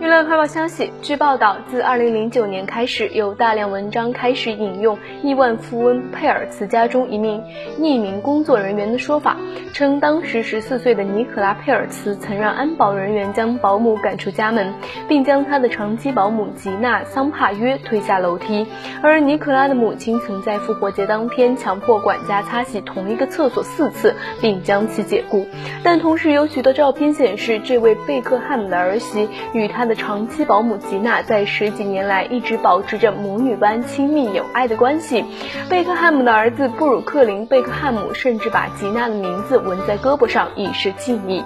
娱乐快报消息，据报道，自2009年开始，有大量文章开始引用亿万富翁佩尔茨家中一名匿名工作人员的说法，称当时14岁的尼可拉佩尔茨曾让安保人员将保姆赶出家门，并将他的长期保姆吉娜桑帕约推下楼梯。而尼可拉的母亲曾在复活节当天强迫管家擦洗同一个厕所四次，并将其解雇。但同时有许多照片显示，这位贝克汉姆的儿媳与他。的长期保姆吉娜在十几年来一直保持着母女般亲密友爱的关系。贝克汉姆的儿子布鲁克林·贝克汉姆甚至把吉娜的名字纹在胳膊上，以示敬意。